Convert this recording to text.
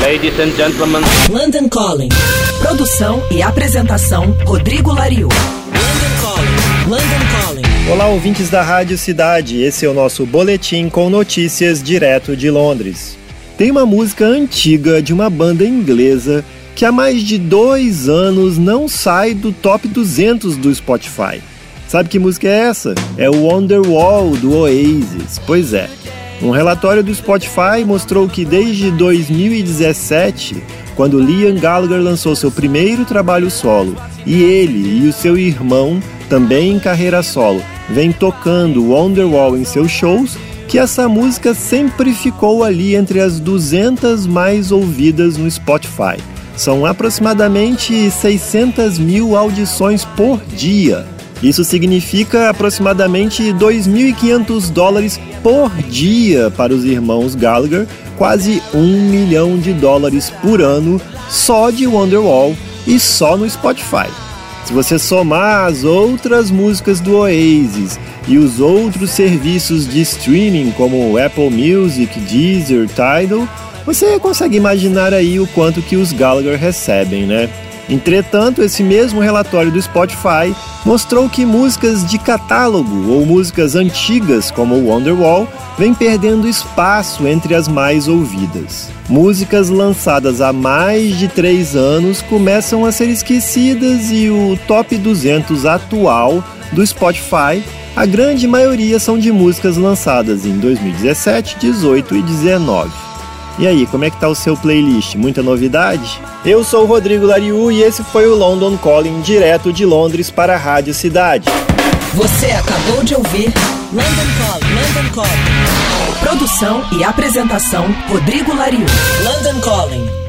Ladies and gentlemen. London Calling. Produção e apresentação Rodrigo Lariu. London Calling. London Calling. Olá, ouvintes da Rádio Cidade. Esse é o nosso boletim com notícias direto de Londres. Tem uma música antiga de uma banda inglesa que há mais de dois anos não sai do top 200 do Spotify. Sabe que música é essa? É o Wonderwall do Oasis. Pois é. Um relatório do Spotify mostrou que desde 2017, quando Liam Gallagher lançou seu primeiro trabalho solo, e ele e o seu irmão, também em carreira solo, vem tocando Wonderwall em seus shows, que essa música sempre ficou ali entre as 200 mais ouvidas no Spotify. São aproximadamente 600 mil audições por dia. Isso significa aproximadamente 2.500 dólares por dia para os irmãos Gallagher, quase um milhão de dólares por ano só de Wonderwall e só no Spotify. Se você somar as outras músicas do Oasis e os outros serviços de streaming como Apple Music, Deezer, Tidal, você consegue imaginar aí o quanto que os Gallagher recebem, né? Entretanto, esse mesmo relatório do Spotify mostrou que músicas de catálogo ou músicas antigas, como Wonderwall, vêm perdendo espaço entre as mais ouvidas. Músicas lançadas há mais de três anos começam a ser esquecidas e o top 200 atual do Spotify, a grande maioria são de músicas lançadas em 2017, 18 e 19. E aí, como é que tá o seu playlist? Muita novidade? Eu sou o Rodrigo Lariu e esse foi o London Calling direto de Londres para a Rádio Cidade. Você acabou de ouvir London Calling. London Calling. Produção e apresentação Rodrigo Lariu. London Calling.